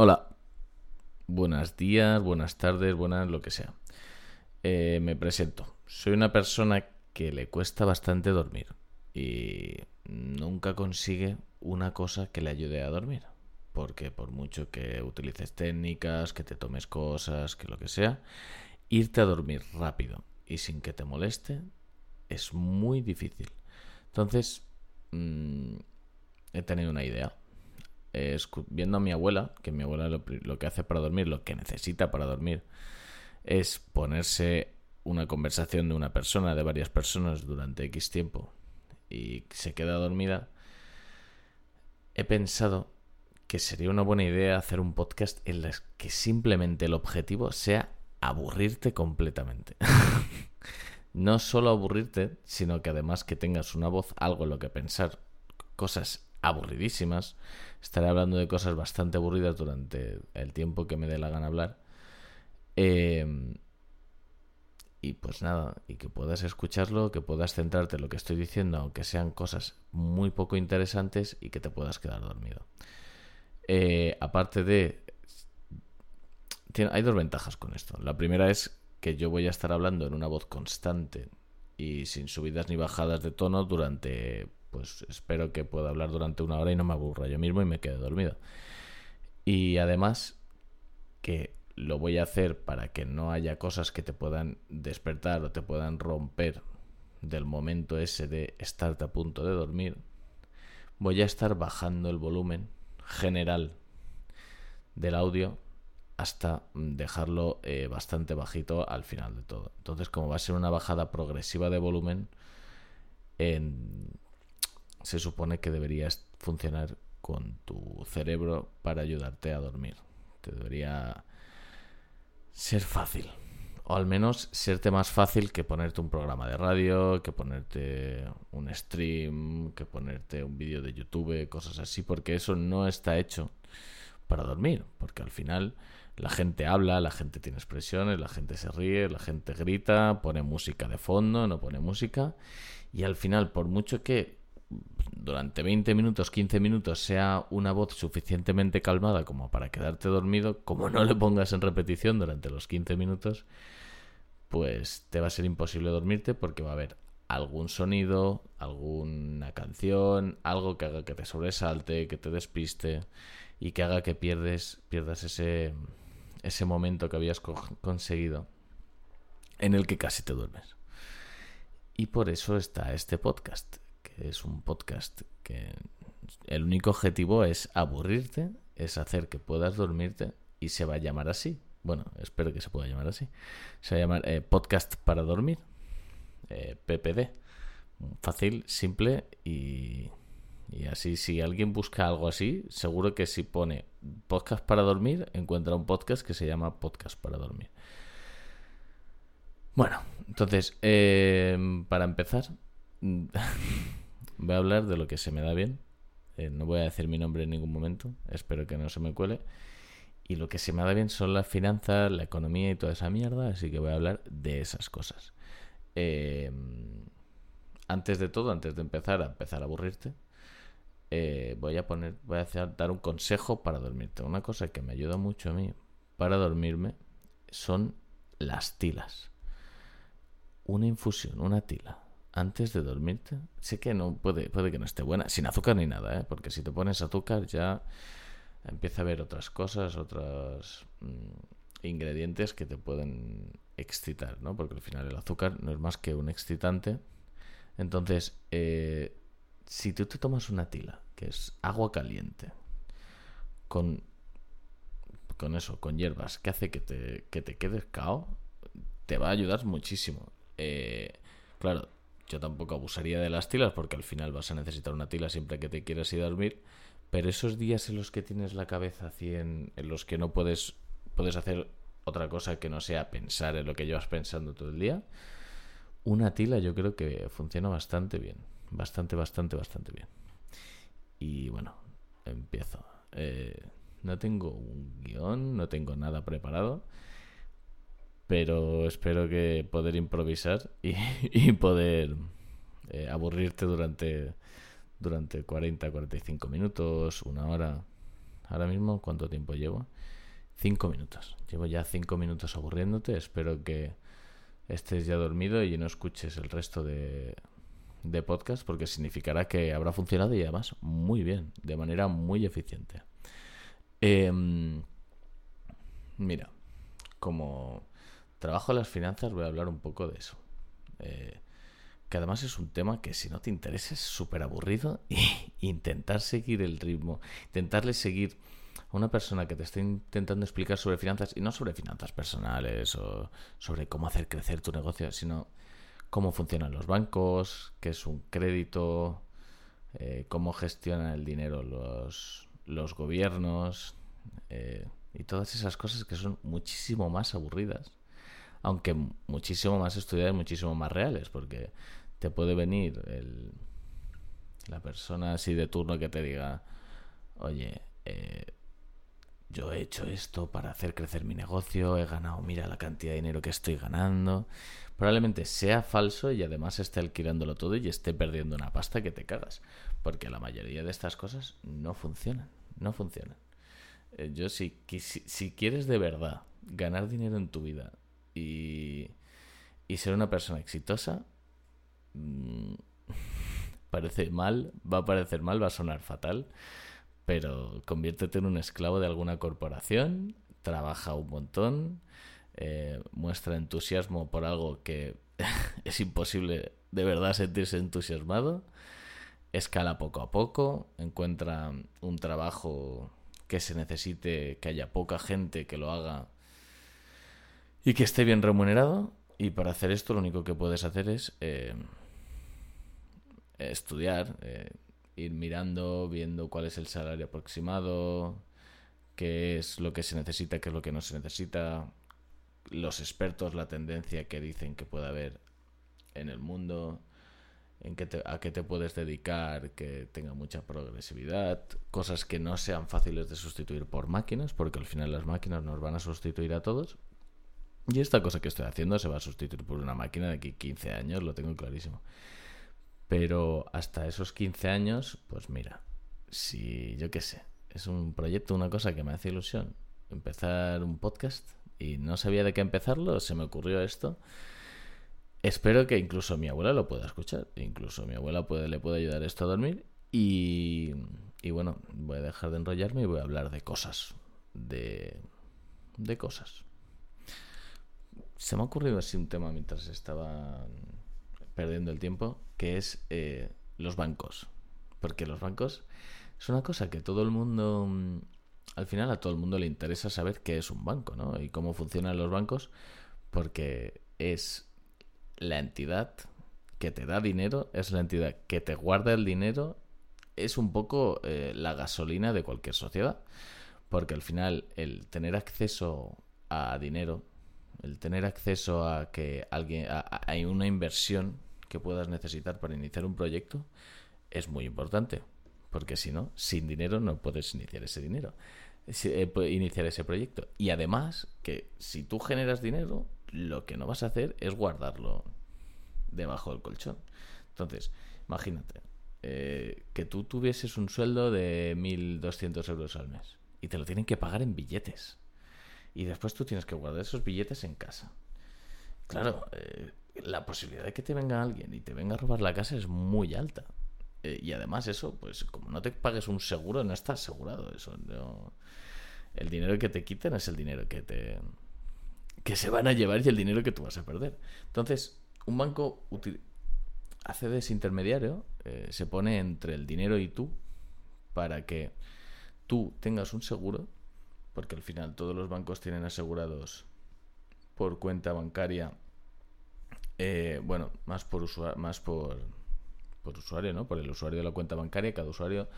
Hola. Buenos días, buenas tardes, buenas lo que sea. Eh, me presento. Soy una persona que le cuesta bastante dormir y nunca consigue una cosa que le ayude a dormir. Porque por mucho que utilices técnicas, que te tomes cosas, que lo que sea, irte a dormir rápido y sin que te moleste es muy difícil. Entonces, mm, he tenido una idea. Viendo a mi abuela, que mi abuela lo, lo que hace para dormir, lo que necesita para dormir, es ponerse una conversación de una persona, de varias personas durante X tiempo y se queda dormida, he pensado que sería una buena idea hacer un podcast en el que simplemente el objetivo sea aburrirte completamente. no solo aburrirte, sino que además que tengas una voz, algo en lo que pensar, cosas aburridísimas. Estaré hablando de cosas bastante aburridas durante el tiempo que me dé la gana hablar. Eh, y pues nada, y que puedas escucharlo, que puedas centrarte en lo que estoy diciendo, aunque sean cosas muy poco interesantes y que te puedas quedar dormido. Eh, aparte de... hay dos ventajas con esto. La primera es que yo voy a estar hablando en una voz constante y sin subidas ni bajadas de tono durante... Pues espero que pueda hablar durante una hora y no me aburra yo mismo y me quede dormido. Y además que lo voy a hacer para que no haya cosas que te puedan despertar o te puedan romper del momento ese de estarte a punto de dormir, voy a estar bajando el volumen general del audio hasta dejarlo eh, bastante bajito al final de todo. Entonces, como va a ser una bajada progresiva de volumen, se supone que deberías funcionar con tu cerebro para ayudarte a dormir. Te debería ser fácil. O al menos serte más fácil que ponerte un programa de radio, que ponerte un stream, que ponerte un vídeo de YouTube, cosas así, porque eso no está hecho para dormir, porque al final la gente habla, la gente tiene expresiones, la gente se ríe, la gente grita, pone música de fondo, no pone música, y al final, por mucho que durante 20 minutos, 15 minutos sea una voz suficientemente calmada como para quedarte dormido, como no le pongas en repetición durante los 15 minutos, pues te va a ser imposible dormirte porque va a haber algún sonido, alguna canción, algo que haga que te sobresalte, que te despiste y que haga que pierdes, pierdas ese, ese momento que habías conseguido en el que casi te duermes. Y por eso está este podcast es un podcast que el único objetivo es aburrirte, es hacer que puedas dormirte y se va a llamar así. Bueno, espero que se pueda llamar así. Se va a llamar eh, Podcast para Dormir, eh, PPD. Fácil, simple y, y así si alguien busca algo así, seguro que si pone podcast para dormir, encuentra un podcast que se llama Podcast para Dormir. Bueno, entonces, eh, para empezar, Voy a hablar de lo que se me da bien. Eh, no voy a decir mi nombre en ningún momento. Espero que no se me cuele. Y lo que se me da bien son las finanzas, la economía y toda esa mierda. Así que voy a hablar de esas cosas. Eh, antes de todo, antes de empezar a empezar a aburrirte, eh, voy a poner, voy a hacer, dar un consejo para dormirte. Una cosa que me ayuda mucho a mí para dormirme son las tilas. Una infusión, una tila antes de dormirte. Sé que no puede, puede que no esté buena, sin azúcar ni nada, ¿eh? porque si te pones azúcar ya empieza a haber otras cosas, otros mm, ingredientes que te pueden excitar, ¿no? Porque al final el azúcar no es más que un excitante. Entonces, eh, si tú te tomas una tila, que es agua caliente, con, con eso, con hierbas, que hace que te, que te quedes cao, te va a ayudar muchísimo. Eh, claro, yo tampoco abusaría de las tilas porque al final vas a necesitar una tila siempre que te quieras ir a dormir. Pero esos días en los que tienes la cabeza 100, en los que no puedes, puedes hacer otra cosa que no sea pensar en lo que llevas pensando todo el día, una tila yo creo que funciona bastante bien. Bastante, bastante, bastante bien. Y bueno, empiezo. Eh, no tengo un guion, no tengo nada preparado pero espero que poder improvisar y, poder eh, aburrirte durante, durante 40, 45 minutos, una hora, Ahora mismo, ¿cuánto tiempo llevo? Cinco minutos. Llevo ya cinco minutos aburriéndote. Espero que estés ya dormido y no escuches el resto de, de podcast porque significará que habrá funcionado y además muy bien, de manera muy eficiente. Em, mira, como trabajo en las finanzas voy a hablar un poco de eso. Eh, que además es un tema que si no te interesa es súper aburrido intentar seguir el ritmo, intentarle seguir a una persona que te esté intentando explicar sobre finanzas y no sobre finanzas personales o sobre cómo hacer crecer tu negocio, sino cómo funcionan los bancos, qué es un crédito, eh, cómo gestionan el dinero los, los gobiernos eh, y todas esas cosas que son muchísimo más aburridas, aunque muchísimo más estudiadas, muchísimo más reales, porque te puede venir el, la persona así de turno que te diga, oye, eh, yo he hecho esto para hacer crecer mi negocio, he ganado, mira la cantidad de dinero que estoy ganando. Probablemente sea falso y además esté alquilándolo todo y esté perdiendo una pasta que te cagas. Porque la mayoría de estas cosas no funcionan, no funcionan. Eh, yo si, si, quieres de verdad ganar dinero en tu vida y, y ser una persona exitosa, mm, parece mal, va a parecer mal, va a sonar fatal pero conviértete en un esclavo de alguna corporación, trabaja un montón, eh, muestra entusiasmo por algo que es imposible de verdad sentirse entusiasmado, escala poco a poco, encuentra un trabajo que se necesite, que haya poca gente que lo haga y que esté bien remunerado. Y para hacer esto lo único que puedes hacer es eh, estudiar. Eh, ir mirando, viendo cuál es el salario aproximado, qué es lo que se necesita, qué es lo que no se necesita, los expertos, la tendencia que dicen que puede haber en el mundo, en qué a qué te puedes dedicar, que tenga mucha progresividad, cosas que no sean fáciles de sustituir por máquinas, porque al final las máquinas nos van a sustituir a todos. Y esta cosa que estoy haciendo se va a sustituir por una máquina de aquí 15 años, lo tengo clarísimo. Pero hasta esos 15 años, pues mira, si yo qué sé, es un proyecto, una cosa que me hace ilusión, empezar un podcast y no sabía de qué empezarlo, se me ocurrió esto. Espero que incluso mi abuela lo pueda escuchar, incluso mi abuela puede, le puede ayudar esto a dormir y, y bueno, voy a dejar de enrollarme y voy a hablar de cosas, de, de cosas. Se me ha ocurrido así un tema mientras estaba perdiendo el tiempo, que es eh, los bancos. Porque los bancos es una cosa que todo el mundo, mm, al final a todo el mundo le interesa saber qué es un banco, ¿no? Y cómo funcionan los bancos, porque es la entidad que te da dinero, es la entidad que te guarda el dinero, es un poco eh, la gasolina de cualquier sociedad. Porque al final el tener acceso a dinero, el tener acceso a que alguien, hay una inversión que puedas necesitar para iniciar un proyecto es muy importante. Porque si no, sin dinero no puedes iniciar ese dinero, eh, iniciar ese proyecto. Y además, que si tú generas dinero, lo que no vas a hacer es guardarlo debajo del colchón. Entonces, imagínate eh, que tú tuvieses un sueldo de 1.200 euros al mes y te lo tienen que pagar en billetes. Y después tú tienes que guardar esos billetes en casa. Claro, eh, la posibilidad de que te venga alguien y te venga a robar la casa es muy alta. Eh, y además eso, pues como no te pagues un seguro, no estás asegurado. Eso, El dinero que te quiten es el dinero que te que se van a llevar y el dinero que tú vas a perder. Entonces, un banco hace de ese intermediario, eh, se pone entre el dinero y tú para que tú tengas un seguro, porque al final todos los bancos tienen asegurados por cuenta bancaria eh, bueno, más por usuario, más por, por usuario, ¿no? Por el usuario de la cuenta bancaria. Cada usuario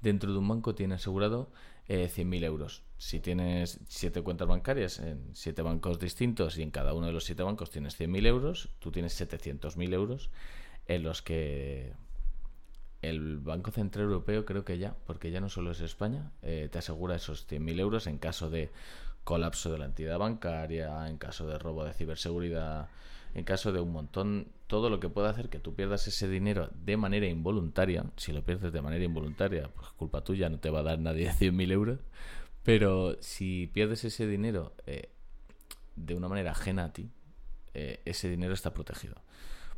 dentro de un banco tiene asegurado eh, 100.000 euros. Si tienes siete cuentas bancarias en siete bancos distintos y en cada uno de los siete bancos tienes 100.000 euros, tú tienes 700.000 euros en los que el Banco Central Europeo creo que ya, porque ya no solo es España, eh, te asegura esos 100.000 euros en caso de colapso de la entidad bancaria, en caso de robo de ciberseguridad, en caso de un montón, todo lo que pueda hacer que tú pierdas ese dinero de manera involuntaria, si lo pierdes de manera involuntaria, pues culpa tuya, no te va a dar nadie 100.000 euros, pero si pierdes ese dinero eh, de una manera ajena a ti, eh, ese dinero está protegido.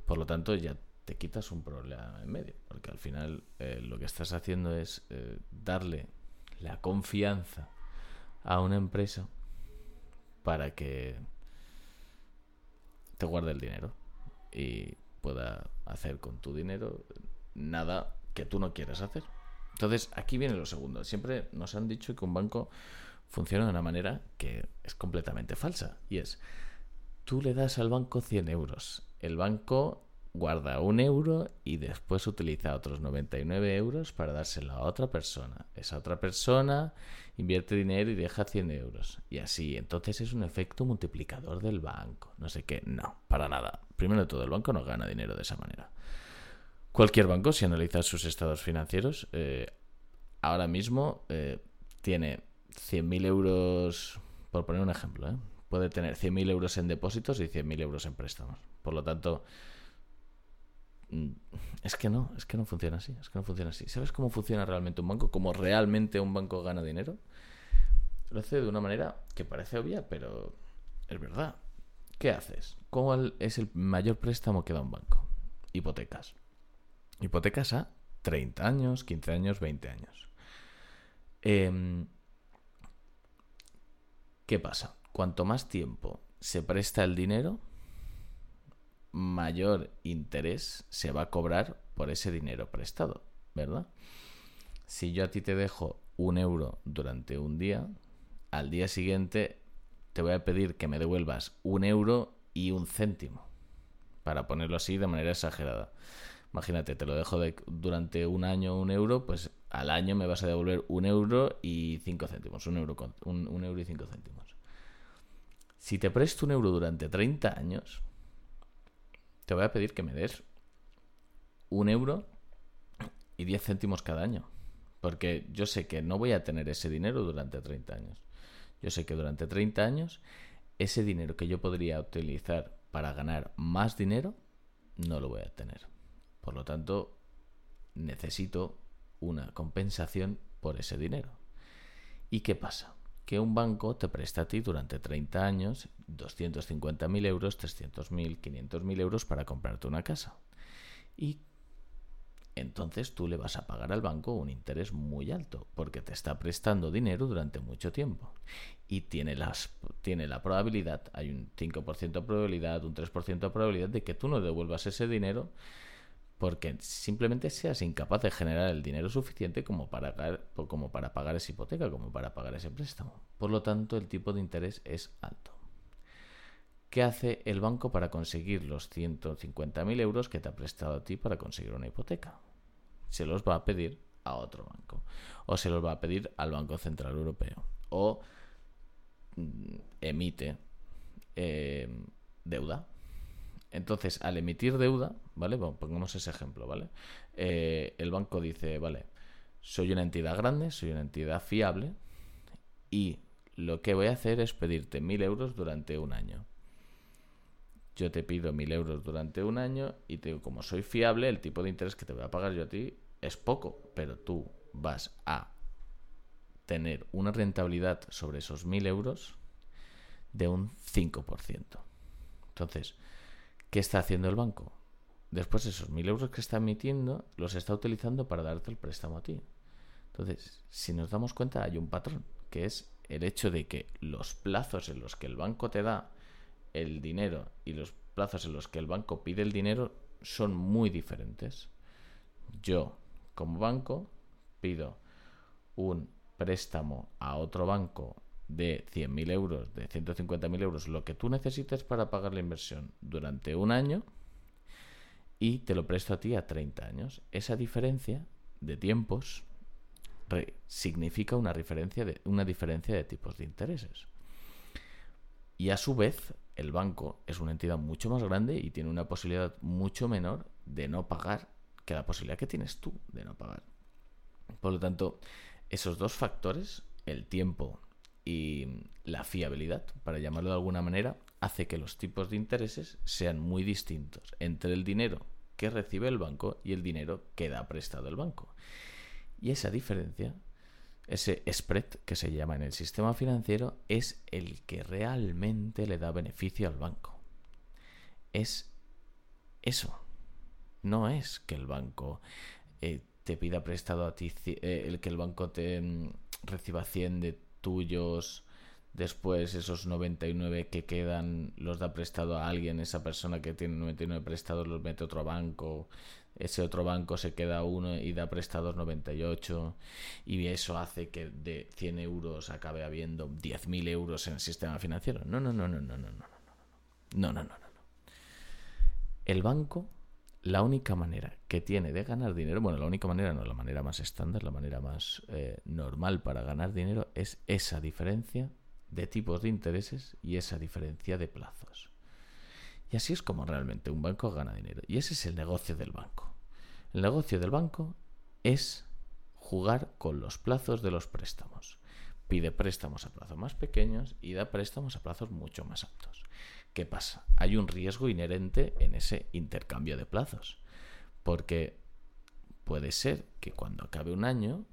Por lo tanto, ya te quitas un problema en medio, porque al final eh, lo que estás haciendo es eh, darle la confianza a una empresa para que te guarde el dinero y pueda hacer con tu dinero nada que tú no quieras hacer. Entonces, aquí viene lo segundo. Siempre nos han dicho que un banco funciona de una manera que es completamente falsa. Y es, tú le das al banco 100 euros. El banco guarda un euro y después utiliza otros 99 euros para dárselo a otra persona. Esa otra persona invierte dinero y deja 100 euros. Y así, entonces es un efecto multiplicador del banco. No sé qué, no, para nada. Primero de todo, el banco no gana dinero de esa manera. Cualquier banco, si analiza sus estados financieros, eh, ahora mismo eh, tiene 100.000 euros, por poner un ejemplo, ¿eh? puede tener 100.000 euros en depósitos y 100.000 euros en préstamos. Por lo tanto, es que no, es que no funciona así, es que no funciona así. ¿Sabes cómo funciona realmente un banco? ¿Cómo realmente un banco gana dinero? Lo hace de una manera que parece obvia, pero es verdad. ¿Qué haces? ¿Cuál es el mayor préstamo que da un banco? Hipotecas. Hipotecas a 30 años, 15 años, 20 años. Eh, ¿Qué pasa? Cuanto más tiempo se presta el dinero, mayor interés se va a cobrar por ese dinero prestado, ¿verdad? Si yo a ti te dejo un euro durante un día, al día siguiente te voy a pedir que me devuelvas un euro y un céntimo, para ponerlo así de manera exagerada. Imagínate, te lo dejo durante un año un euro, pues al año me vas a devolver un euro y cinco céntimos, un euro, un euro y cinco céntimos. Si te presto un euro durante 30 años, te voy a pedir que me des un euro y 10 céntimos cada año. Porque yo sé que no voy a tener ese dinero durante 30 años. Yo sé que durante 30 años ese dinero que yo podría utilizar para ganar más dinero, no lo voy a tener. Por lo tanto, necesito una compensación por ese dinero. ¿Y qué pasa? Que un banco te presta a ti durante 30 años 250.000 euros, 300.000, 500.000 euros para comprarte una casa. Y entonces tú le vas a pagar al banco un interés muy alto, porque te está prestando dinero durante mucho tiempo. Y tiene, las, tiene la probabilidad, hay un 5% de probabilidad, un 3% de probabilidad de que tú no devuelvas ese dinero porque simplemente seas incapaz de generar el dinero suficiente como para, pagar, como para pagar esa hipoteca, como para pagar ese préstamo. Por lo tanto, el tipo de interés es alto. ¿Qué hace el banco para conseguir los 150.000 euros que te ha prestado a ti para conseguir una hipoteca? Se los va a pedir a otro banco. O se los va a pedir al Banco Central Europeo. O mm, emite eh, deuda entonces, al emitir deuda, ¿vale? pongamos ese ejemplo, ¿vale? Eh, el banco dice, vale, soy una entidad grande, soy una entidad fiable y lo que voy a hacer es pedirte mil euros durante un año. Yo te pido mil euros durante un año y como soy fiable, el tipo de interés que te voy a pagar yo a ti es poco, pero tú vas a tener una rentabilidad sobre esos mil euros de un 5%. Entonces, ¿Qué está haciendo el banco? Después esos mil euros que está emitiendo los está utilizando para darte el préstamo a ti. Entonces, si nos damos cuenta, hay un patrón, que es el hecho de que los plazos en los que el banco te da el dinero y los plazos en los que el banco pide el dinero son muy diferentes. Yo, como banco, pido un préstamo a otro banco de 100.000 euros, de 150.000 euros, lo que tú necesites para pagar la inversión durante un año y te lo presto a ti a 30 años. Esa diferencia de tiempos significa una diferencia, de, una diferencia de tipos de intereses. Y a su vez, el banco es una entidad mucho más grande y tiene una posibilidad mucho menor de no pagar que la posibilidad que tienes tú de no pagar. Por lo tanto, esos dos factores, el tiempo y la fiabilidad, para llamarlo de alguna manera, hace que los tipos de intereses sean muy distintos entre el dinero que recibe el banco y el dinero que da prestado el banco. Y esa diferencia, ese spread que se llama en el sistema financiero, es el que realmente le da beneficio al banco. Es eso. No es que el banco eh, te pida prestado a ti, eh, el que el banco te mm, reciba 100 de tuyos Después esos 99 que quedan los da prestado a alguien, esa persona que tiene 99 prestados los mete a otro banco, ese otro banco se queda uno y da prestados 98 y eso hace que de 100 euros acabe habiendo 10.000 euros en el sistema financiero. No, no, no, no, no, no, no, no, no, no, no, no, no. El banco, la única manera que tiene de ganar dinero, bueno, la única manera no, la manera más estándar, la manera más eh, normal para ganar dinero es esa diferencia de tipos de intereses y esa diferencia de plazos. Y así es como realmente un banco gana dinero. Y ese es el negocio del banco. El negocio del banco es jugar con los plazos de los préstamos. Pide préstamos a plazos más pequeños y da préstamos a plazos mucho más altos. ¿Qué pasa? Hay un riesgo inherente en ese intercambio de plazos. Porque puede ser que cuando acabe un año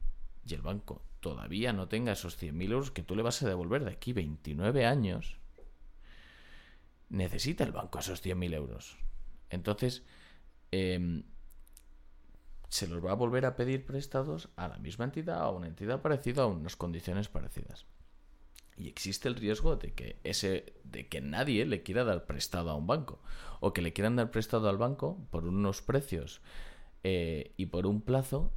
y el banco todavía no tenga esos 100.000 euros que tú le vas a devolver de aquí 29 años, necesita el banco esos 100.000 euros. Entonces, em, se los va a volver a pedir prestados a la misma entidad, a una entidad parecida, a unas condiciones parecidas. Y existe el riesgo de que ese, de que nadie le quiera dar prestado a un banco, o que le quieran dar prestado al banco por unos precios eh, y por un plazo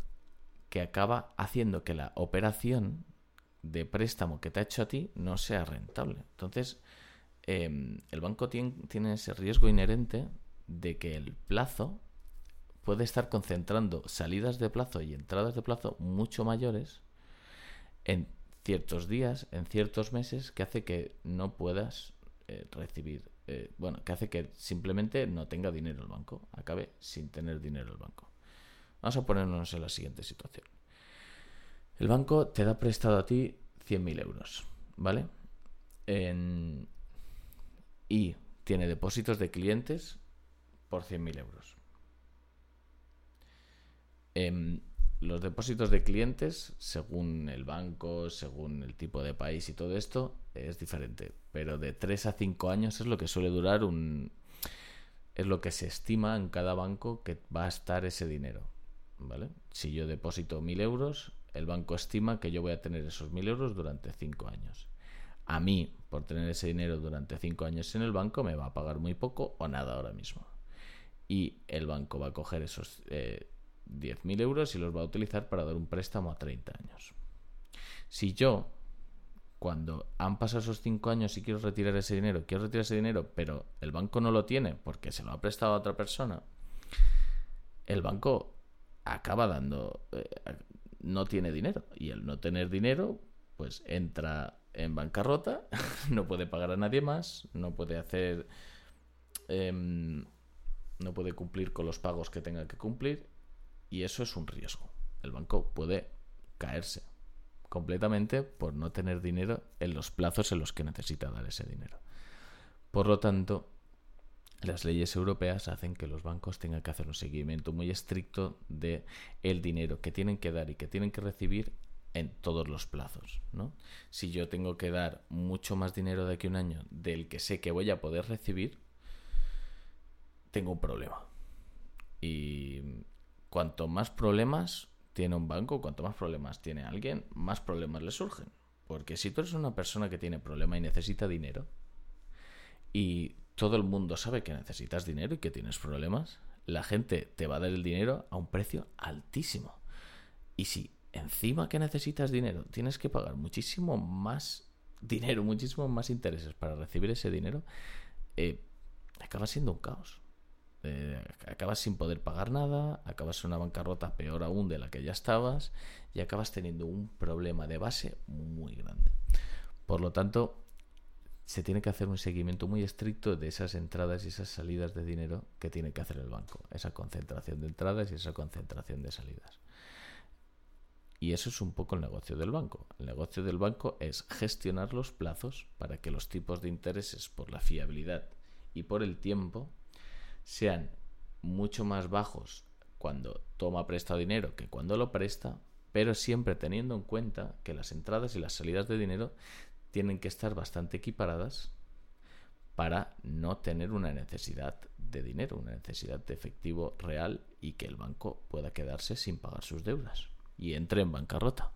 que acaba haciendo que la operación de préstamo que te ha hecho a ti no sea rentable. Entonces, em, el banco tiene, tiene ese riesgo inherente de que el plazo puede estar concentrando salidas de plazo y entradas de plazo mucho mayores en ciertos días, en ciertos meses, que hace que no puedas eh, recibir, eh, bueno, que hace que simplemente no tenga dinero el banco, acabe sin tener dinero el banco. Vamos a ponernos en la siguiente situación. El banco te da prestado a ti 100.000 euros, ¿vale? Y tiene depósitos de clientes por 100.000 euros. Em, los depósitos de clientes, según el banco, según el tipo de país y todo esto, es diferente. Pero de 3 a 5 años es lo que suele durar un... Es lo que se estima en cada banco que va a estar ese dinero. Si yo deposito mil euros, el banco estima que yo voy a tener esos mil euros durante cinco años. A mí, por tener ese dinero durante cinco años en el banco, me va a pagar muy poco o nada ahora mismo. Y el banco va a coger esos eh, 10.000 euros y los va a utilizar para dar un préstamo a 30 años. Si yo, cuando han pasado esos cinco años y quiero retirar ese dinero, quiero retirar ese dinero, pero el banco no lo tiene porque se lo ha prestado a otra persona, el banco acaba dando, eh, no tiene dinero. Y el no tener dinero, pues entra en bancarrota, no puede pagar a nadie más, no puede hacer, em, no puede cumplir con los pagos que tenga que cumplir. Y eso es un riesgo. El banco puede caerse completamente por no tener dinero en los plazos en los que necesita dar ese dinero. Por lo tanto, las leyes europeas hacen que los bancos tengan que hacer un seguimiento muy estricto de el dinero que tienen que dar y que tienen que recibir en todos los plazos, ¿no? Si yo tengo que dar mucho más dinero de aquí a un año del que sé que voy a poder recibir, tengo un problema. Y cuanto más problemas tiene un banco, cuanto más problemas tiene alguien, más problemas le surgen. Porque si tú eres una persona que tiene problema y necesita dinero, y todo el mundo sabe que necesitas dinero y que tienes problemas, la gente te va a dar el dinero a un precio altísimo. Y si encima que necesitas dinero tienes que pagar muchísimo más dinero, muchísimo más intereses para recibir ese dinero, eh, acaba siendo un caos. Eh, acabas sin poder pagar nada, acabas en una bancarrota peor aún de la que ya estabas y acabas teniendo un problema de base muy grande. Por lo tanto, se tiene que hacer un seguimiento muy estricto de esas entradas y esas salidas de dinero que tiene que hacer el banco. Esa concentración de entradas y esa concentración de salidas. Y eso es un poco el negocio del banco. El negocio del banco es gestionar los plazos para que los tipos de intereses por la fiabilidad y por el tiempo sean mucho más bajos cuando toma prestado dinero que cuando lo presta, pero siempre teniendo en cuenta que las entradas y las salidas de dinero tienen que estar bastante equiparadas para no tener una necesidad de dinero, una necesidad de efectivo real y que el banco pueda quedarse sin pagar sus deudas y entre en bancarrota.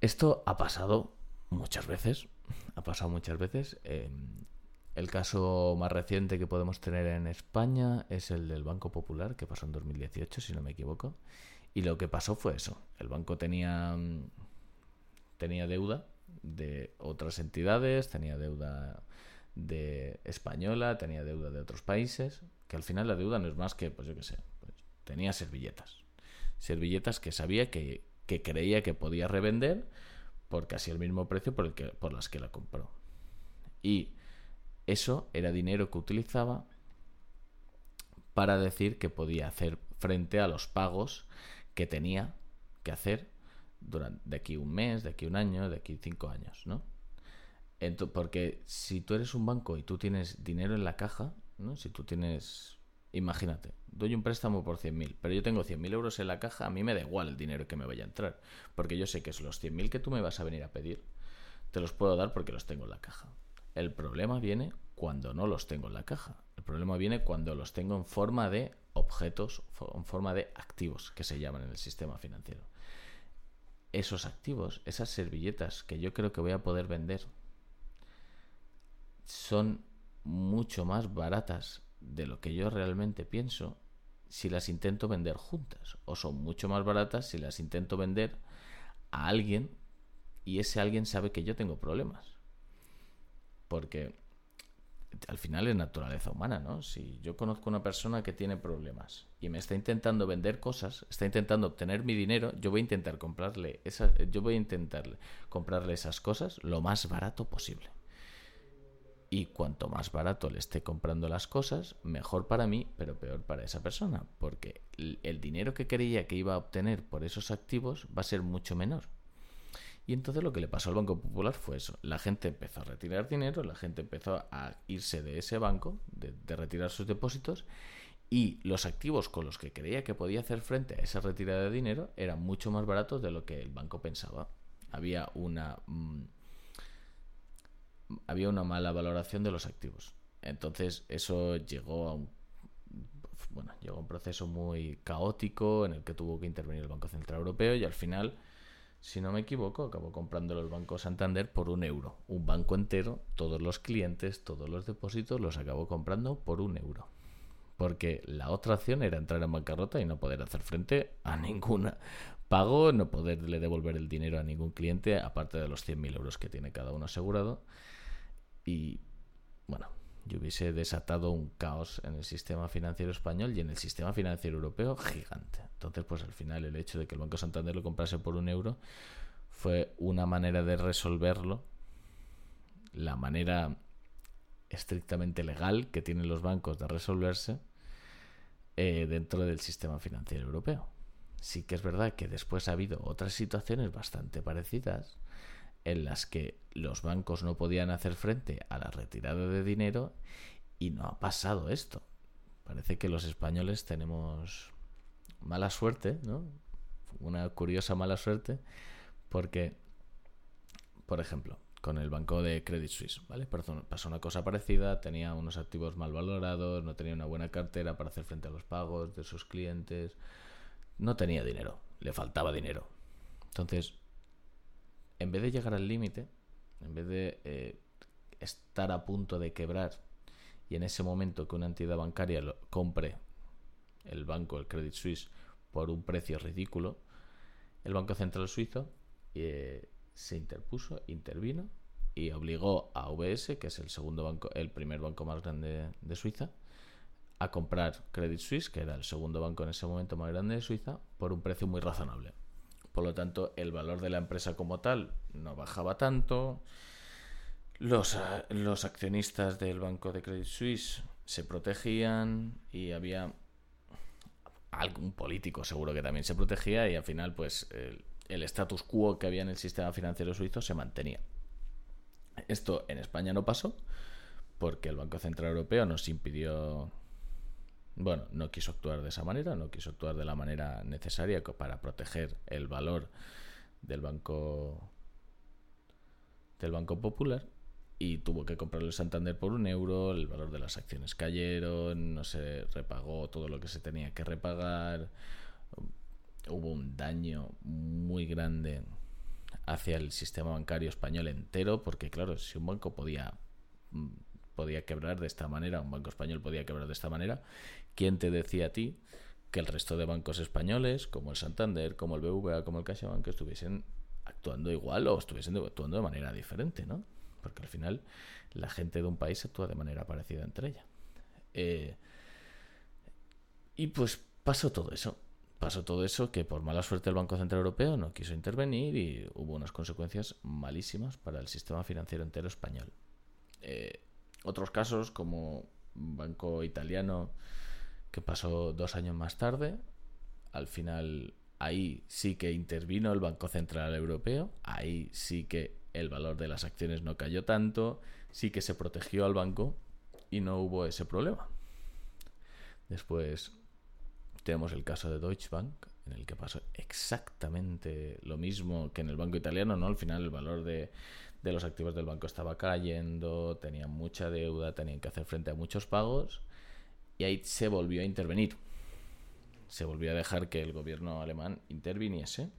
Esto ha pasado muchas veces, ha pasado muchas veces. El caso más reciente que podemos tener en España es el del Banco Popular, que pasó en 2018, si no me equivoco. Y lo que pasó fue eso. El banco tenía, tenía deuda de otras entidades, tenía deuda de española, tenía deuda de otros países, que al final la deuda no es más que, pues yo qué sé, pues tenía servilletas servilletas que sabía que, creía que podía revender por casi el mismo precio por, el que, por las que la compró. Y eso era dinero que utilizaba para decir que podía hacer frente a los pagos que tenía que hacer durante, de aquí un mes, de aquí un año, de aquí cinco años, ¿no? porque si tú eres un banco y tú tienes dinero en la caja, ¿no? Si tú tienes Imagínate, doy un préstamo por 100.000, pero yo tengo 100.000 euros en la caja, a mí me da igual el dinero que me vaya a entrar, porque yo sé que es los 100.000 que tú me vas a venir a pedir, te los puedo dar porque los tengo en la caja. El problema viene cuando no los tengo en la caja. El problema viene cuando los tengo en forma de objetos, en forma de activos, que se llaman en el sistema financiero. Esos activos, esas servilletas que yo creo que voy a poder vender, son mucho más baratas de lo que yo realmente pienso si las intento vender juntas. O son mucho más baratas si las intento vender a alguien y ese alguien sabe que yo tengo problemas. Porque al final es naturaleza humana, ¿no? Si yo conozco a una persona que tiene problemas y me está intentando vender cosas, está intentando obtener mi dinero, yo voy a intentar comprarle esas, yo voy a intentar comprarle esas cosas lo más barato posible. Y cuanto más barato le esté comprando las cosas, mejor para mí, pero peor para esa persona, porque el dinero que creía que iba a obtener por esos activos va a ser mucho menor. Y entonces lo que le pasó al Banco Popular fue eso. La gente empezó a retirar dinero, la gente empezó a irse de ese banco, de, retirar sus depósitos, y los activos con los que creía que podía hacer frente a esa retirada de dinero eran mucho más baratos de lo que el banco pensaba. Había una... Mm, había una mala valoración de los activos. Entonces eso llegó a un bueno, llegó a un proceso muy caótico en el que tuvo que intervenir el Banco Central Europeo y al final, si no me equivoco, acabó comprándolo el Banco Santander por un euro. Un banco entero, todos los clientes, todos los depósitos los acabó comprando por un euro. Porque la otra opción era entrar en bancarrota y no poder hacer frente a ninguna pago, no poderle devolver el dinero a ningún cliente, aparte de los 100.000 euros que tiene cada uno asegurado y bueno, yo hubiese desatado un caos en el sistema financiero español y en el sistema financiero europeo gigante. Entonces, pues al final el hecho de que el Banco Santander lo comprase por un euro fue una manera de resolverlo, la manera estrictamente legal que tienen los bancos de resolverse eh, dentro del sistema financiero europeo. Sí que es verdad que después ha habido otras situaciones bastante parecidas en las que los bancos no podían hacer frente a la retirada de dinero y no ha pasado esto. Parece que los españoles tenemos mala suerte, ¿no? Una curiosa mala suerte, porque, por ejemplo, con el banco de Credit Suisse, ¿vale? Pasó una cosa parecida, tenía unos activos mal valorados, no tenía una buena cartera para hacer frente a los pagos de sus clientes, no tenía dinero, le faltaba dinero. Entonces, en vez de llegar al límite, en vez de eh, estar a punto de quebrar y en ese momento que una entidad bancaria lo compre el banco, el Credit Suisse, por un precio ridículo, el Banco Central Suizo eh, se interpuso, intervino y obligó a UBS, que es el segundo banco, el primer banco más grande de Suiza, a comprar Credit Suisse, que era el segundo banco en ese momento más grande de Suiza, por un precio muy razonable. Por lo tanto, el valor de la empresa como tal no bajaba tanto. Los, ah, los accionistas del banco de Credit Suisse se protegían y había algún político seguro que también se protegía y al final pues el, el status quo que había en el sistema financiero suizo se mantenía. Esto en España no pasó porque el Banco Central Europeo nos impidió bueno, no quiso actuar de esa manera, no quiso actuar de la manera necesaria para proteger el valor del banco del Banco Popular y tuvo que comprarle el Santander por un euro, el valor de las acciones cayeron, no se repagó todo lo que se tenía que repagar, hubo un daño muy grande hacia el sistema bancario español entero, porque claro, si un banco podía podía quebrar de esta manera, un banco español podía quebrar de esta manera, ¿quién te decía a ti que el resto de bancos españoles, como el Santander, como el BVA, como el CaixaBank, estuviesen actuando igual o estuviesen actuando de manera diferente, ¿no? Porque al final la gente de un país actúa de manera parecida entre ella. Eh, y pues pasó todo eso. Pasó todo eso que por mala suerte el Banco Central Europeo no quiso intervenir y hubo unas consecuencias malísimas para el sistema financiero entero español. Eh, otros casos, como banco italiano que pasó dos años más tarde, al final ahí sí que intervino el Banco Central Europeo, ahí sí que el valor de las acciones no cayó tanto, sí que se protegió al banco y no hubo ese problema. Después tenemos el caso de Deutsche Bank, en el que pasó exactamente lo mismo que en el banco italiano, ¿no? Al final el valor de, de los activos del banco estaba cayendo, tenían mucha deuda, tenían que hacer frente a muchos pagos y ahí se volvió a intervenir. Se volvió a dejar que el gobierno alemán interviniese.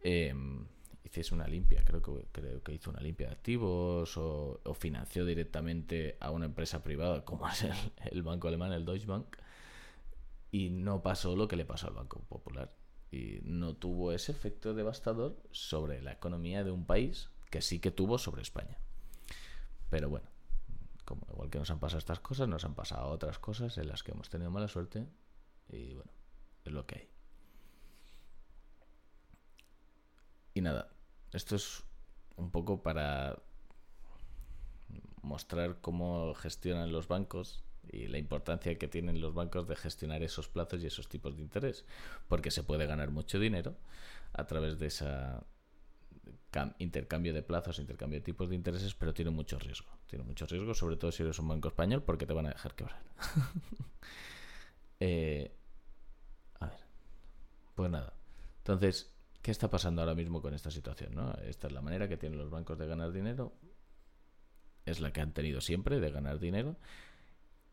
Eh, una limpia, creo que, creo que hizo una limpia de activos o, financió directamente a una empresa privada como es el, el, banco alemán, el Deutsche Bank, y no pasó lo que le pasó al Banco Popular. Y no tuvo ese efecto devastador sobre la economía de un país que sí que tuvo sobre España. Pero bueno, como igual que nos han pasado estas cosas, nos han pasado otras cosas en las que hemos tenido mala suerte y bueno, es lo que hay. Y nada, esto es un poco para mostrar cómo gestionan los bancos y la importancia que tienen los bancos de gestionar esos plazos y esos tipos de interés, porque se puede ganar mucho dinero a través de esa intercambio de plazos, intercambio de tipos de intereses, pero tiene mucho riesgo. Tiene mucho riesgo, sobre todo si eres un banco español, porque te van a dejar quebrar. eh. Pues nada. Entonces, ¿qué está pasando ahora mismo con esta situación? Esta es la manera que tienen los bancos de ganar dinero. Es la que han tenido siempre de ganar dinero.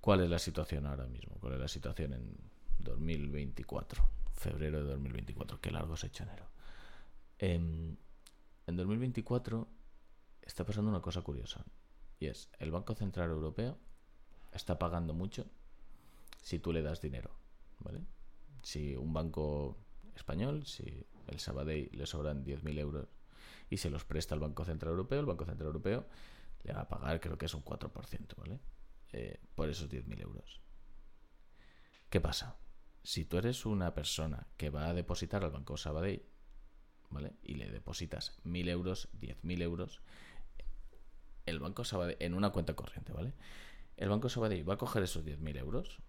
¿Cuál es la situación ahora mismo? ¿Cuál es la situación en 2024? Febrero de 2024. Qué largo se ha hecho enero. Eh, en 2024 está pasando una cosa curiosa. Y es, el Banco Central Europeo está pagando mucho si tú le das dinero. ¿Vale? Si un banco español, si el Sabadell le sobran 10.000 euros y se los presta al Banco Central Europeo, el Banco Central Europeo le va a pagar, creo que es un 4%, ¿vale? Eh, por esos 10.000 euros. ¿Qué pasa? Si tú eres una persona que va a depositar al Banco Sabadell ¿vale? Y le depositas 1.000 euros, 10.000 euros, el Banco en una cuenta corriente, ¿vale? El Banco Sabadell va a coger esos 10.000 euros,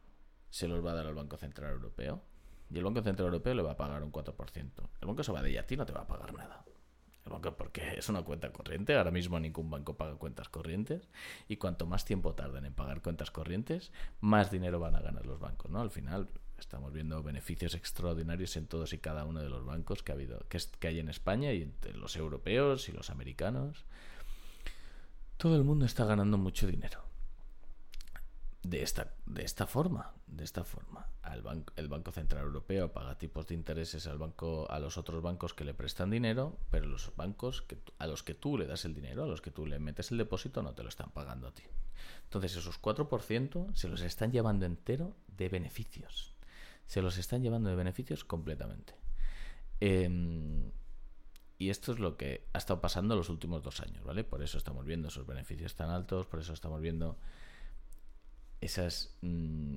se los va a dar al Banco Central Europeo, y el Banco Central Europeo le va a pagar un 4%. El Banco Sabadell a ti no te va a pagar nada. El banco, porque es una cuenta corriente, ahora mismo ningún banco paga cuentas corrientes, y cuanto más tiempo tarden en pagar cuentas corrientes, más dinero van a ganar los bancos, ¿no? Al final, Estamos viendo beneficios extraordinarios en todos y cada uno de los bancos que ha habido, que, que hay en España y entre los europeos y los americanos. Todo el mundo está ganando mucho dinero. De esta, de esta forma, de esta forma, al banco, el Banco Central Europeo paga tipos de intereses al banco, a los otros bancos que le prestan dinero, pero los bancos a los que tú le das el dinero, a los que tú le metes el depósito, no te lo están pagando a ti. Entonces esos 4% se los están llevando entero de beneficios se los están llevando de beneficios completamente. Em, y esto es lo que ha estado pasando los últimos dos años, ¿vale? Por eso estamos viendo esos beneficios tan altos, por eso estamos viendo esas, mm,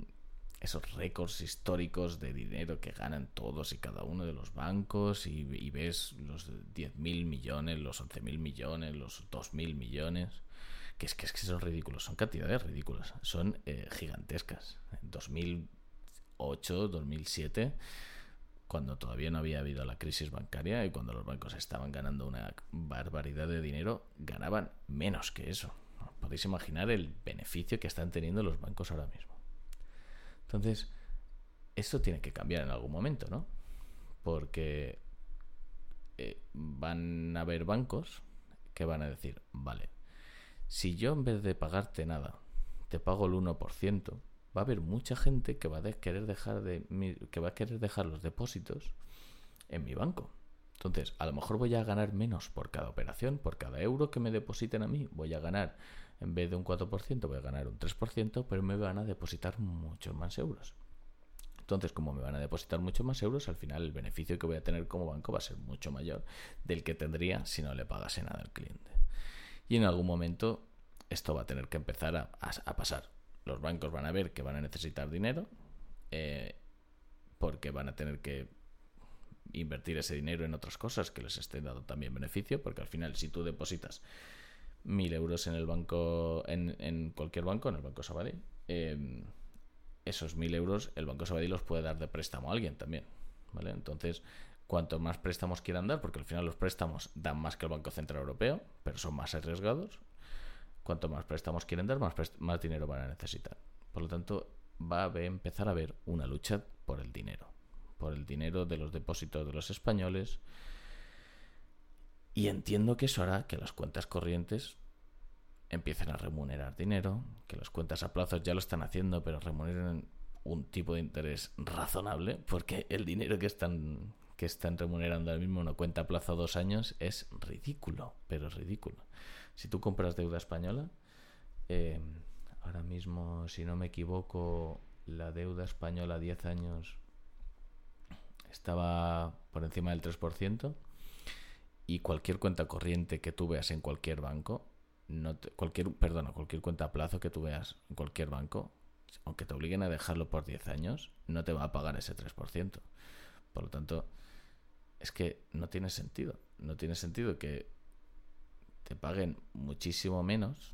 esos récords históricos de dinero que ganan todos y cada uno de los bancos y, ves los 10.000 millones, los 11.000 millones, los 2.000 millones, que es, que es que son ridículos, son cantidades ridículas, son eh, gigantescas. 2.000 2008, 2007, cuando todavía no había habido la crisis bancaria y cuando los bancos estaban ganando una barbaridad de dinero, ganaban menos que eso. Podéis imaginar el beneficio que están teniendo los bancos ahora mismo. Entonces, esto tiene que cambiar en algún momento, ¿no? Porque eh, van a haber bancos que van a decir, vale, si yo en vez de pagarte nada, te pago el 1%, va a haber mucha gente que va a querer dejar de que va a querer dejar los depósitos en mi banco. Entonces, a lo mejor voy a ganar menos por cada operación, por cada euro que me depositen a mí, voy a ganar en vez de un 4%, voy a ganar un 3%, pero me van a depositar muchos más euros. Entonces, como me van a depositar muchos más euros, al final el beneficio que voy a tener como banco va a ser mucho mayor del que tendría si no le pagase nada al cliente. Y en algún momento esto va a tener que empezar a, pasar. Los bancos van a ver que van a necesitar dinero eh, porque van a tener que invertir ese dinero en otras cosas que les estén dando también beneficio, porque al final si tú depositas mil euros en el banco, en, cualquier banco, en el Banco Sabadell, eh, esos mil euros el Banco Sabadell los puede dar de préstamo a alguien también. ¿vale? Entonces, cuanto más préstamos quieran dar, porque al final los préstamos dan más que el Banco Central Europeo, pero son más arriesgados, cuanto más préstamos quieren dar, más, dinero van a necesitar. Por lo tanto, va a empezar a haber una lucha por el dinero, por el dinero de los depósitos de los españoles. Y entiendo que eso hará que las cuentas corrientes empiecen a remunerar dinero, que las cuentas a plazos ya lo están haciendo, pero remuneren un tipo de interés razonable, porque el dinero que están que están remunerando ahora mismo una cuenta a plazo dos años es ridículo, pero es ridículo. Si tú compras deuda española, eh, ahora mismo, si no me equivoco, la deuda española a 10 años estaba por encima del 3%, y cualquier cuenta corriente que tú veas en cualquier banco no cualquier, perdona, cualquier cuenta a plazo que tú veas en cualquier banco, aunque te obliguen a dejarlo por 10 años, no te va a pagar ese 3%. Por lo tanto, es que no tiene sentido. No tiene sentido que te paguen muchísimo menos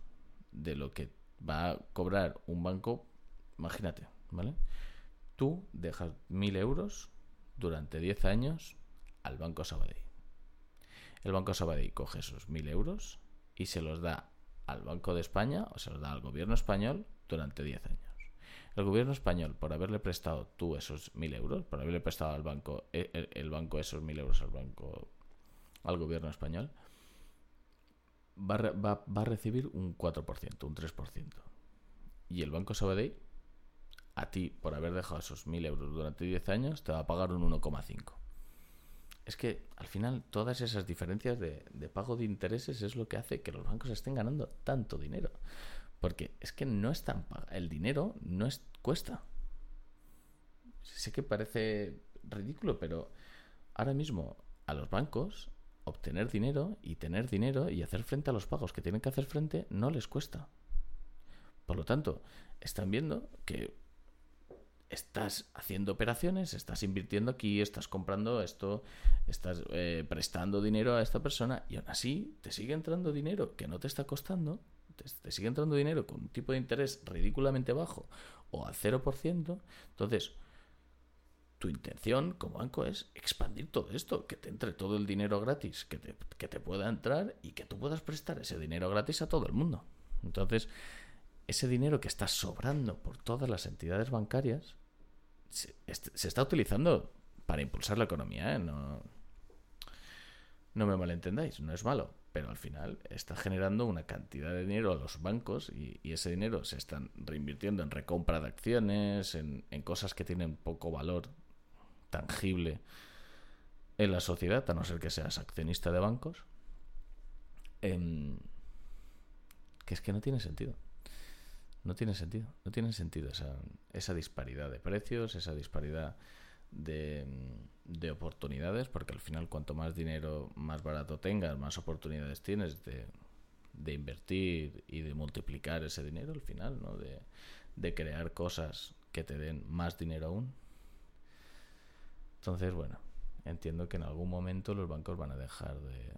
de lo que va a cobrar un banco. Imagínate, ¿vale? Tú dejas mil euros durante 10 años al Banco Sabadell. El Banco Sabadell coge esos mil euros y se los da al Banco de España o se los da al gobierno español durante 10 años. El gobierno español, por haberle prestado tú esos mil euros, por haberle prestado al banco, e, el, banco esos mil euros al banco, al gobierno español, va, va, va a recibir un 4%, un 3%. Y el Banco Sabadell, a ti, por haber dejado esos mil euros durante 10 años, te va a pagar un 1,5 es que al final todas esas diferencias de, pago de intereses es lo que hace que los bancos estén ganando tanto dinero. Porque es que no es tan el dinero no es cuesta. Sé que parece ridículo, pero ahora mismo a los bancos obtener dinero y tener dinero y hacer frente a los pagos que tienen que hacer frente no les cuesta. Por lo tanto, están viendo que estás haciendo operaciones, estás invirtiendo aquí, estás comprando esto, estás eh, prestando dinero a esta persona y aún así te sigue entrando dinero que no te está costando, te, sigue entrando dinero con un tipo de interés ridículamente bajo o al 0%, entonces tu intención como banco es expandir todo esto, que te entre todo el dinero gratis que te, que te pueda entrar y que tú puedas prestar ese dinero gratis a todo el mundo. Entonces, ese dinero que está sobrando por todas las entidades bancarias, se, está utilizando para impulsar la economía, ¿eh? No, no me malentendáis, no es malo, pero al final está generando una cantidad de dinero a los bancos y, ese dinero se están reinvirtiendo en recompra de acciones, en, cosas que tienen poco valor tangible en la sociedad, a no ser que seas accionista de bancos, em, que es que no tiene sentido. No tiene sentido, no tiene sentido esa, disparidad de precios, esa disparidad de, de, oportunidades, porque al final cuanto más dinero más barato tengas, más oportunidades tienes de, de invertir y de multiplicar ese dinero al final, ¿no? De, de crear cosas que te den más dinero aún. Entonces, bueno, entiendo que en algún momento los bancos van a dejar de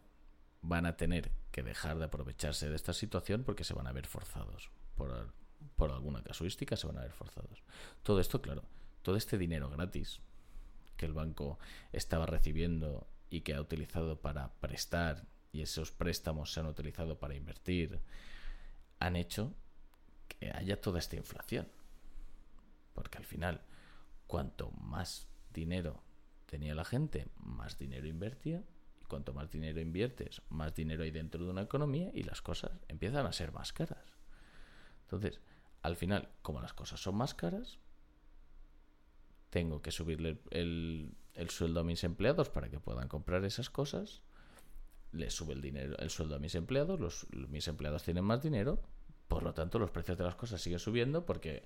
van a tener que dejar de aprovecharse de esta situación porque se van a ver forzados por por alguna casuística se van a ver forzados. Todo esto, claro, todo este dinero gratis que el banco estaba recibiendo y que ha utilizado para prestar y esos préstamos se han utilizado para invertir, han hecho que haya toda esta inflación. Porque al final, cuanto más dinero tenía la gente, más dinero invertía. Y cuanto más dinero inviertes, más dinero hay dentro de una economía y las cosas empiezan a ser más caras. Entonces, al final, como las cosas son más caras, tengo que subirle el, sueldo a mis empleados para que puedan comprar esas cosas. Les sube el dinero, el sueldo a mis empleados, los, mis empleados tienen más dinero, por lo tanto los precios de las cosas siguen subiendo porque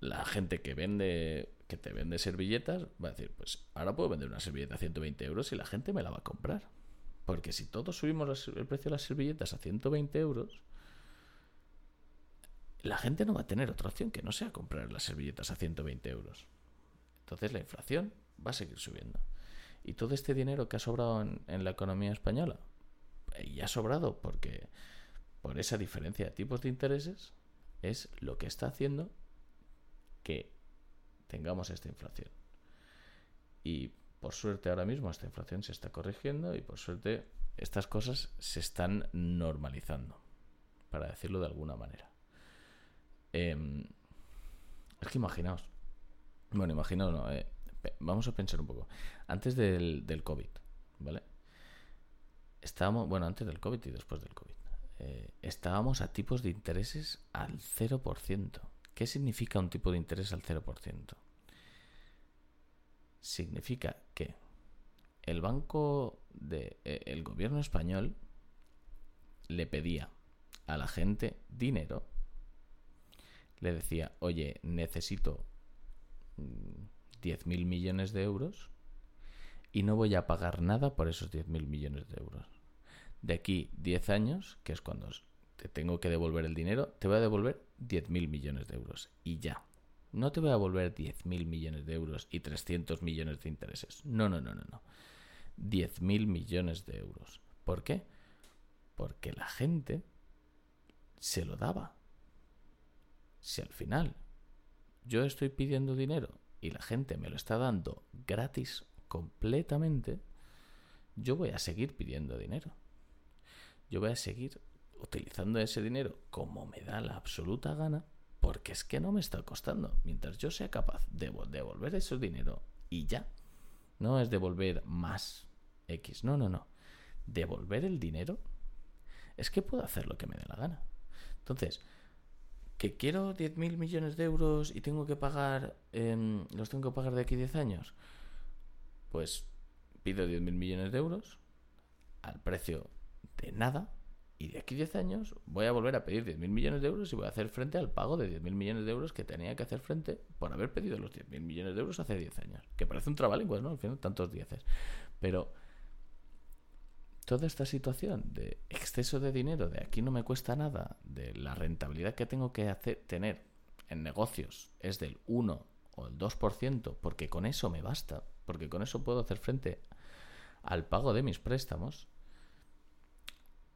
la gente que vende, que te vende servilletas, va a decir, pues ahora puedo vender una servilleta a 120 euros y la gente me la va a comprar. Porque si todos subimos el precio de las servilletas a 120 euros, la gente no va a tener otra opción que no sea comprar las servilletas a 120 euros. Entonces la inflación va a seguir subiendo. Y todo este dinero que ha sobrado en, en la economía española, y ha sobrado porque por esa diferencia de tipos de intereses, es lo que está haciendo que tengamos esta inflación. Y por suerte ahora mismo esta inflación se está corrigiendo y por suerte estas cosas se están normalizando, para decirlo de alguna manera. Em, es que imaginaos, bueno, imaginaos, no, eh, vamos a pensar un poco. Antes del, del COVID, ¿vale? Estábamos, bueno, antes del COVID y después del COVID, eh, estábamos a tipos de intereses al 0%. ¿Qué significa un tipo de interés al 0%? Significa que el banco de eh, el gobierno español le pedía a la gente dinero, le decía, oye, necesito 10.000 mm, millones de euros y no voy a pagar nada por esos 10.000 millones de euros. De aquí 10 años, que es cuando te tengo que devolver el dinero, te voy a devolver 10.000 millones de euros. Y ya. No te voy a devolver 10.000 millones de euros y 300 millones de intereses. No, no, no, no, no. 10.000 millones de euros. ¿Por qué? Porque la gente se lo daba. Si al final yo estoy pidiendo dinero y la gente me lo está dando gratis completamente, yo voy a seguir pidiendo dinero. Yo voy a seguir utilizando ese dinero como me da la absoluta gana, porque es que no me está costando. Mientras yo sea capaz de devolver ese dinero y ya, no es devolver más X, no, no, no. Devolver el dinero es que puedo hacer lo que me dé la gana. Entonces, que quiero 10.000 millones de euros y tengo que pagar, em, los tengo que pagar de aquí 10 años, pues pido 10.000 millones de euros al precio de nada y de aquí 10 años voy a volver a pedir 10.000 millones de euros y voy a hacer frente al pago de 10.000 millones de euros que tenía que hacer frente por haber pedido los 10.000 millones de euros hace 10 años. Que parece un trabalenguas, ¿no? Al final, tantos dieces. Pero toda esta situación de exceso de dinero, de aquí no me cuesta nada, de la rentabilidad que tengo que tener en negocios es del 1 o el 2%, porque con eso me basta, porque con eso puedo hacer frente al pago de mis préstamos,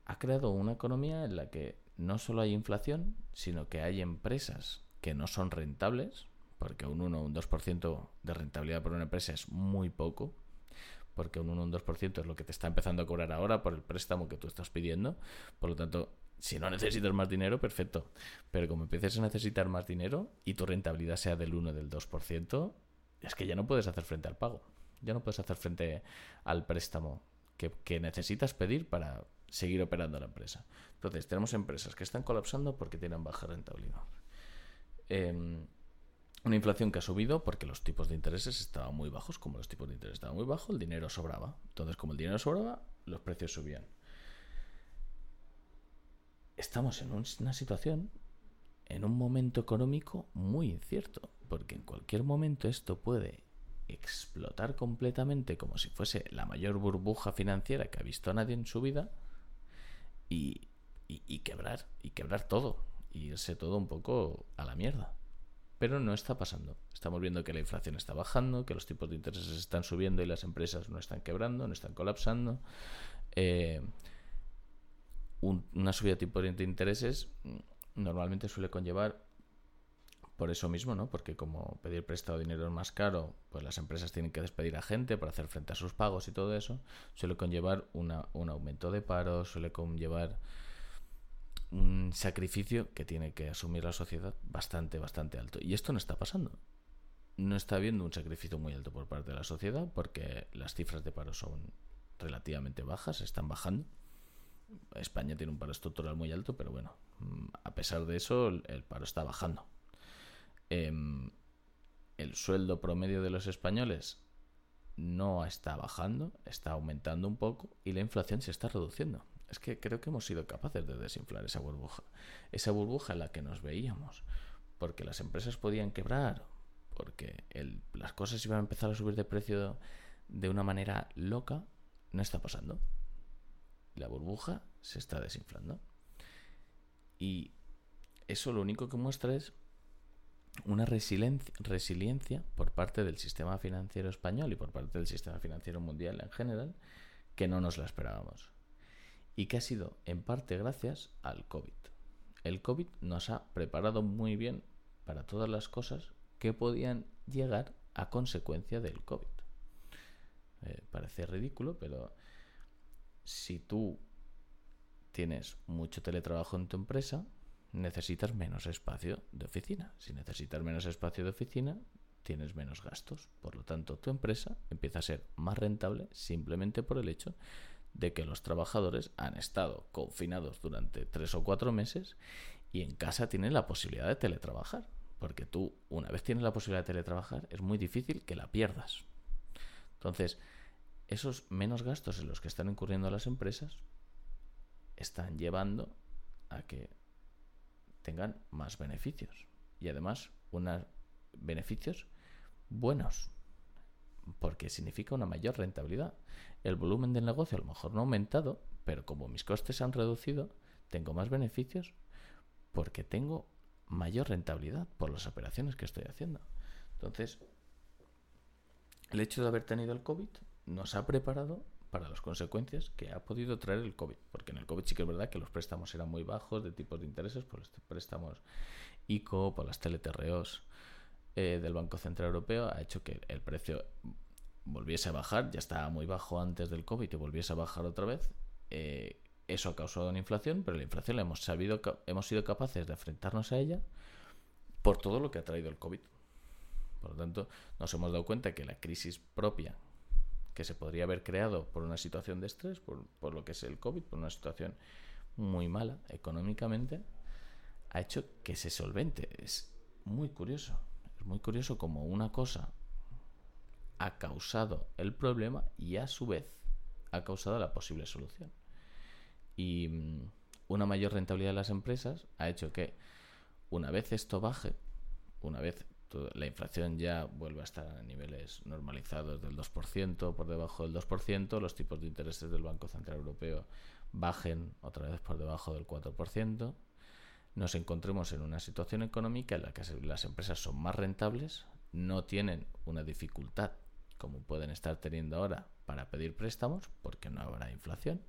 ha creado una economía en la que no solo hay inflación, sino que hay empresas que no son rentables, porque un 1 o un 2% de rentabilidad por una empresa es muy poco, porque un 1 o un 2% es lo que te está empezando a cobrar ahora por el préstamo que tú estás pidiendo, por lo tanto, si no necesitas más dinero, perfecto, pero como empieces a necesitar más dinero y tu rentabilidad sea del 1 o del 2%, es que ya no puedes hacer frente al pago, ya no puedes hacer frente al préstamo que necesitas pedir para seguir operando la empresa. Entonces, tenemos empresas que están colapsando porque tienen baja rentabilidad. Em, una inflación que ha subido porque los tipos de intereses estaban muy bajos. Como los tipos de interés estaban muy bajos, el dinero sobraba. Entonces, como el dinero sobraba, los precios subían. Estamos en una situación, en un momento económico muy incierto, porque en cualquier momento esto puede explotar completamente como si fuese la mayor burbuja financiera que ha visto nadie en su vida y, quebrar, y quebrar todo, y irse todo un poco a la mierda. Pero no está pasando. Estamos viendo que la inflación está bajando, que los tipos de intereses están subiendo y las empresas no están quebrando, no están colapsando. Eh, una subida de tipos de intereses normalmente suele conllevar por eso mismo, ¿no? Porque como pedir prestado dinero es más caro, pues las empresas tienen que despedir a gente para hacer frente a sus pagos y todo eso, suele conllevar un aumento de paro, suele conllevar un sacrificio que tiene que asumir la sociedad bastante, bastante alto. Y esto no está pasando. No está habiendo un sacrificio muy alto por parte de la sociedad porque las cifras de paro son relativamente bajas, están bajando. España tiene un paro estructural muy alto, pero bueno, mm, a pesar de eso, el paro está bajando. Em, el sueldo promedio de los españoles no está bajando, está aumentando un poco y la inflación se está reduciendo. Es que creo que hemos sido capaces de desinflar esa burbuja. Esa burbuja en la que nos veíamos. Porque las empresas podían quebrar, porque las cosas iban a empezar a subir de precio de una manera loca, no está pasando. La burbuja se está desinflando. Y eso lo único que muestra es una resiliencia, por parte del sistema financiero español y por parte del sistema financiero mundial en general que no nos la esperábamos y que ha sido en parte gracias al COVID. El COVID nos ha preparado muy bien para todas las cosas que podían llegar a consecuencia del COVID. Eh, parece ridículo, pero si tú tienes mucho teletrabajo en tu empresa, necesitas menos espacio de oficina. Si necesitas menos espacio de oficina, tienes menos gastos. Por lo tanto, tu empresa empieza a ser más rentable simplemente por el hecho de que los trabajadores han estado confinados durante tres o cuatro meses y en casa tienen la posibilidad de teletrabajar. Porque tú, una vez tienes la posibilidad de teletrabajar, es muy difícil que la pierdas. Entonces, esos menos gastos en los que están incurriendo las empresas están llevando a que tengan más beneficios. Y además, unos beneficios buenos porque significa una mayor rentabilidad. El volumen del negocio a lo mejor no ha aumentado, pero como mis costes han reducido, tengo más beneficios porque tengo mayor rentabilidad por las operaciones que estoy haciendo. Entonces, el hecho de haber tenido el COVID nos ha preparado para las consecuencias que ha podido traer el COVID. Porque en el COVID sí que es verdad que los préstamos eran muy bajos de tipos de intereses, por los préstamos ICO, por las TLTROs, eh, del Banco Central Europeo ha hecho que el precio volviese a bajar, ya estaba muy bajo antes del COVID y volviese a bajar otra vez. Eh, eso ha causado una inflación, pero la inflación la hemos sabido, hemos sido capaces de enfrentarnos a ella por todo lo que ha traído el COVID. Por lo tanto, nos hemos dado cuenta que la crisis propia que se podría haber creado por una situación de estrés, por, por lo que es el COVID, por una situación muy mala económicamente, ha hecho que se solvente. Es muy curioso muy curioso como una cosa ha causado el problema y a su vez ha causado la posible solución. Y mm, una mayor rentabilidad de las empresas ha hecho que una vez esto baje, una vez la inflación ya vuelve a estar a niveles normalizados del 2%, por debajo del 2%, los tipos de intereses del Banco Central Europeo bajen otra vez por debajo del 4%, nos encontremos en una situación económica en la que las empresas son más rentables, no tienen una dificultad como pueden estar teniendo ahora para pedir préstamos porque no habrá inflación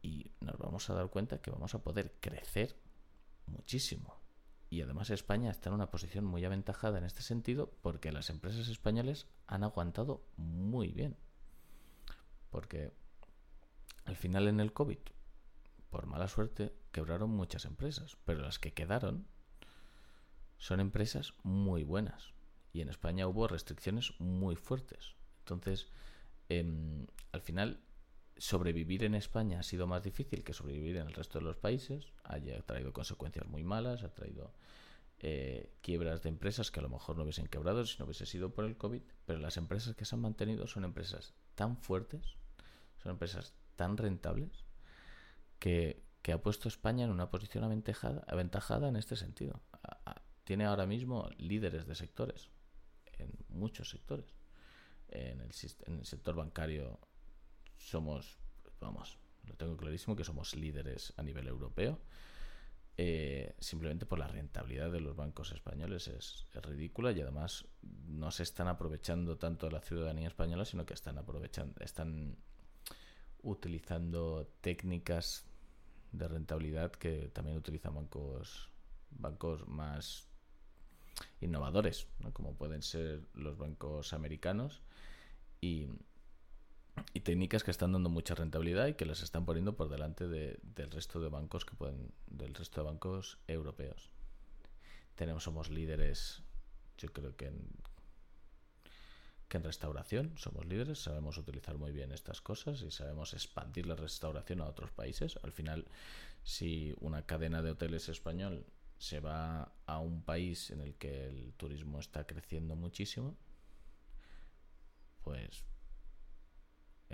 y nos vamos a dar cuenta que vamos a poder crecer muchísimo. Y además España está en una posición muy aventajada en este sentido porque las empresas españolas han aguantado muy bien. Porque al final en el COVID por mala suerte, quebraron muchas empresas, pero las que quedaron son empresas muy buenas. Y en España hubo restricciones muy fuertes. Entonces, em, al final, sobrevivir en España ha sido más difícil que sobrevivir en el resto de los países. Ha traído consecuencias muy malas, ha traído eh, quiebras de empresas que a lo mejor no hubiesen quebrado si no hubiese sido por el COVID. Pero las empresas que se han mantenido son empresas tan fuertes, son empresas tan rentables que, ha puesto España en una posición aventajada, aventajada en este sentido. tiene ahora mismo líderes de sectores, en muchos sectores. En el, en el sector bancario somos, vamos, lo tengo clarísimo que somos líderes a nivel europeo. Eh, simplemente por la rentabilidad de los bancos españoles es, ridícula y además no se están aprovechando tanto de la ciudadanía española, sino que están aprovechando, están utilizando técnicas de rentabilidad que también utilizan bancos bancos más innovadores, como pueden ser los bancos americanos, y, técnicas que están dando mucha rentabilidad y que las están poniendo por delante del resto de bancos que pueden, del resto de bancos europeos. Tenemos, somos líderes, yo creo que en, que en restauración somos líderes, sabemos utilizar muy bien estas cosas y sabemos expandir la restauración a otros países. Al final, si una cadena de hoteles español se va a un país en el que el turismo está creciendo muchísimo, pues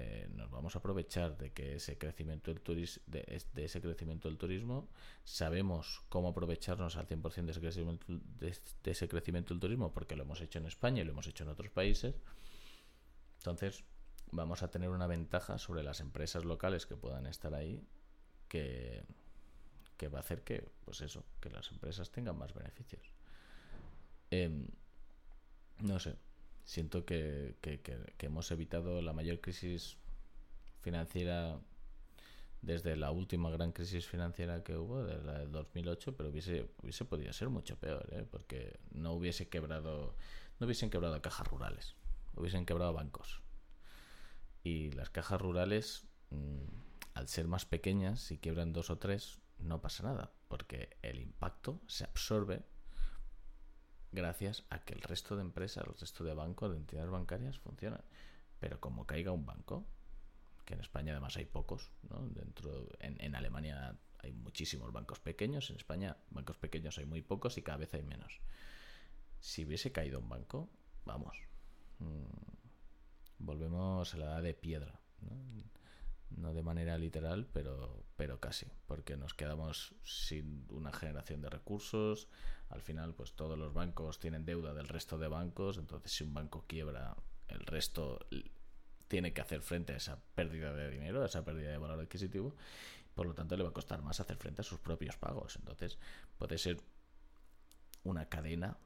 eh, nos vamos a aprovechar de que ese crecimiento del turismo de, ese crecimiento del turismo sabemos cómo aprovecharnos al 100% de ese crecimiento de, ese crecimiento del turismo porque lo hemos hecho en España y lo hemos hecho en otros países entonces vamos a tener una ventaja sobre las empresas locales que puedan estar ahí que que va a hacer que, pues eso, que las empresas tengan más beneficios. Em, no sé, siento que, hemos evitado la mayor crisis financiera desde la última gran crisis financiera que hubo, de la del 2008, pero hubiese, hubiese podido ser mucho peor, ¿eh? porque no hubiese quebrado, no hubiesen quebrado cajas rurales, hubiesen quebrado bancos. Y las cajas rurales, mm, al ser más pequeñas, si quiebran dos o tres, no pasa nada, porque el impacto se absorbe gracias a que el resto de empresas, el resto de bancos, de entidades bancarias funcionan. Pero como caiga un banco, que en España además hay pocos, ¿no? Dentro, en, en Alemania hay muchísimos bancos pequeños, en España bancos pequeños hay muy pocos y cada vez hay menos. Si hubiese caído un banco, vamos, mm, volvemos a la edad de piedra. ¿no? no de manera literal, pero, pero casi, porque nos quedamos sin una generación de recursos. Al final, pues todos los bancos tienen deuda del resto de bancos, entonces si un banco quiebra, el resto tiene que hacer frente a esa pérdida de dinero, a esa pérdida de valor adquisitivo, por lo tanto le va a costar más hacer frente a sus propios pagos. Entonces puede ser una cadena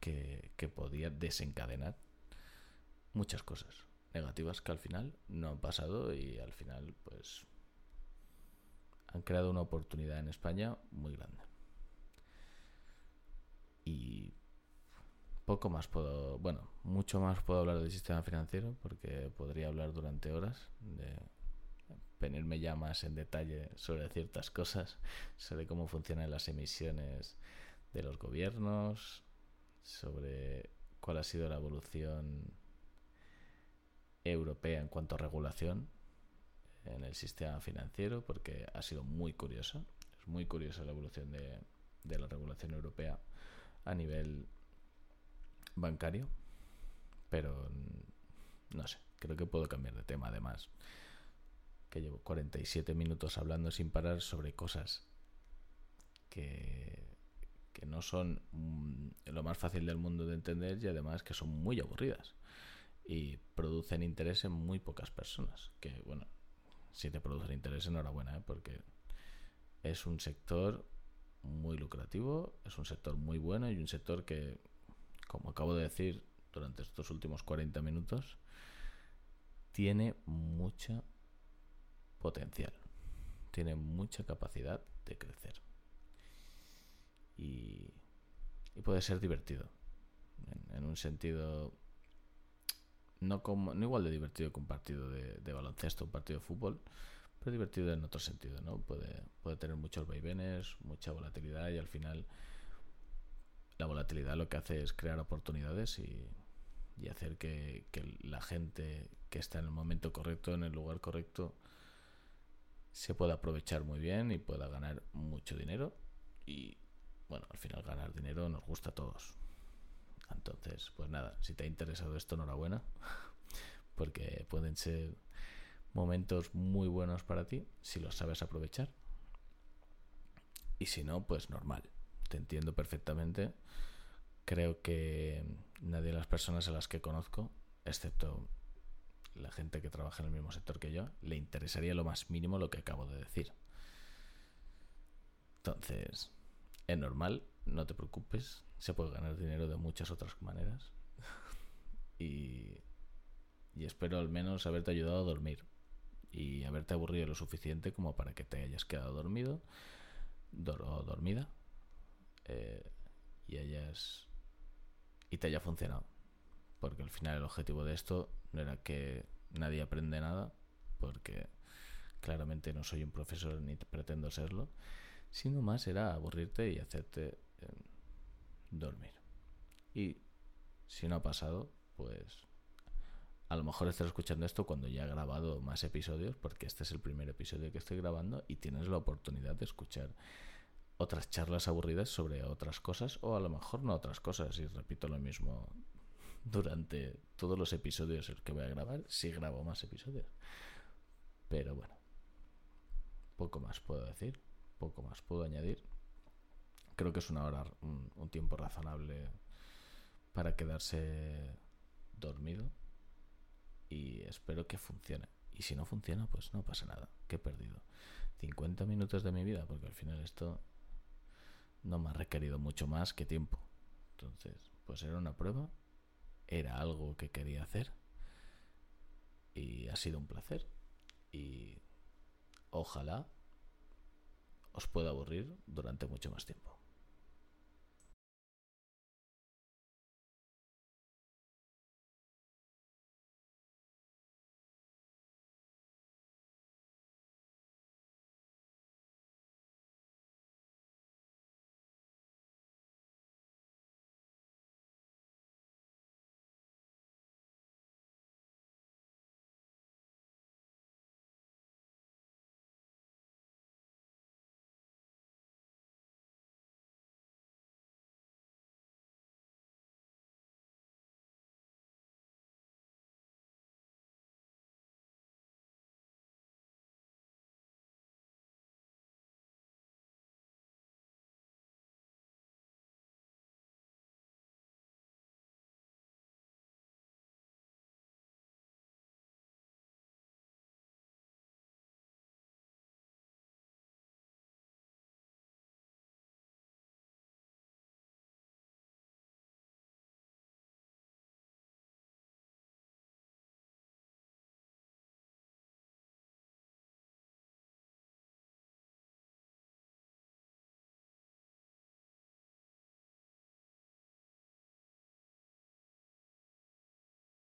que, que podía desencadenar muchas cosas negativas que al final no han pasado y al final pues han creado una oportunidad en España muy grande. Y poco más puedo, bueno, mucho más puedo hablar del sistema financiero porque podría hablar durante horas de venirme ya más en detalle sobre ciertas cosas, sobre cómo funcionan las emisiones de los gobiernos, sobre cuál ha sido la evolución europea en cuanto a regulación en el sistema financiero, porque ha sido muy curiosa. Es muy curiosa la evolución de, la regulación europea a nivel bancario, pero no sé, creo que puedo cambiar de tema además. Que llevo 47 minutos hablando sin parar sobre cosas que, que no son mm, lo más fácil del mundo de entender y además que son muy aburridas y producen interés en muy pocas personas. Que bueno, si te producen interés, enhorabuena, ¿eh? porque es un sector muy lucrativo, es un sector muy bueno y un sector que, como acabo de decir durante estos últimos 40 minutos, tiene mucha potencial, tiene mucha capacidad de crecer. Y, y puede ser divertido, en un sentido no, como, no igual de divertido que un partido de, baloncesto, un partido de fútbol, pero divertido en otro sentido, ¿no? Puede, puede tener muchos vaivenes, mucha volatilidad y al final la volatilidad lo que hace es crear oportunidades y, hacer que, la gente que está en el momento correcto, en el lugar correcto, se pueda aprovechar muy bien y pueda ganar mucho dinero. Y bueno, al final ganar dinero nos gusta a todos. Entonces, pues nada, si te ha interesado esto, enhorabuena, porque pueden ser momentos muy buenos para ti si los sabes aprovechar. Y si no, pues normal, te entiendo perfectamente. Creo que nadie de las personas a las que conozco, excepto la gente que trabaja en el mismo sector que yo, le interesaría lo más mínimo lo que acabo de decir. Entonces, es normal, no te preocupes, se puede ganar dinero de muchas otras maneras. y, y espero al menos haberte ayudado a dormir y haberte aburrido lo suficiente como para que te hayas quedado dormido o dormida eh, y hayas y te haya funcionado. Porque al final el objetivo de esto no era que nadie aprende nada, porque claramente no soy un profesor ni pretendo serlo, sino más era aburrirte y hacerte eh, dormir. Y si no ha pasado, pues a lo mejor estás escuchando esto cuando ya he grabado más episodios, porque este es el primer episodio que estoy grabando y tienes la oportunidad de escuchar otras charlas aburridas sobre otras cosas o a lo mejor no otras cosas. Y repito lo mismo durante todos los episodios que voy a grabar si grabo más episodios. Pero bueno poco más puedo decir poco más puedo añadir. Creo que es una hora un, un tiempo razonable para quedarse dormido y espero que funcione y si no funciona pues no pasa nada que he perdido 50 minutos de mi vida porque al final esto no me ha requerido mucho más que tiempo. Entonces, pues era una prueba, era algo que quería hacer y ha sido un placer. Y ojalá os pueda aburrir durante mucho más tiempo.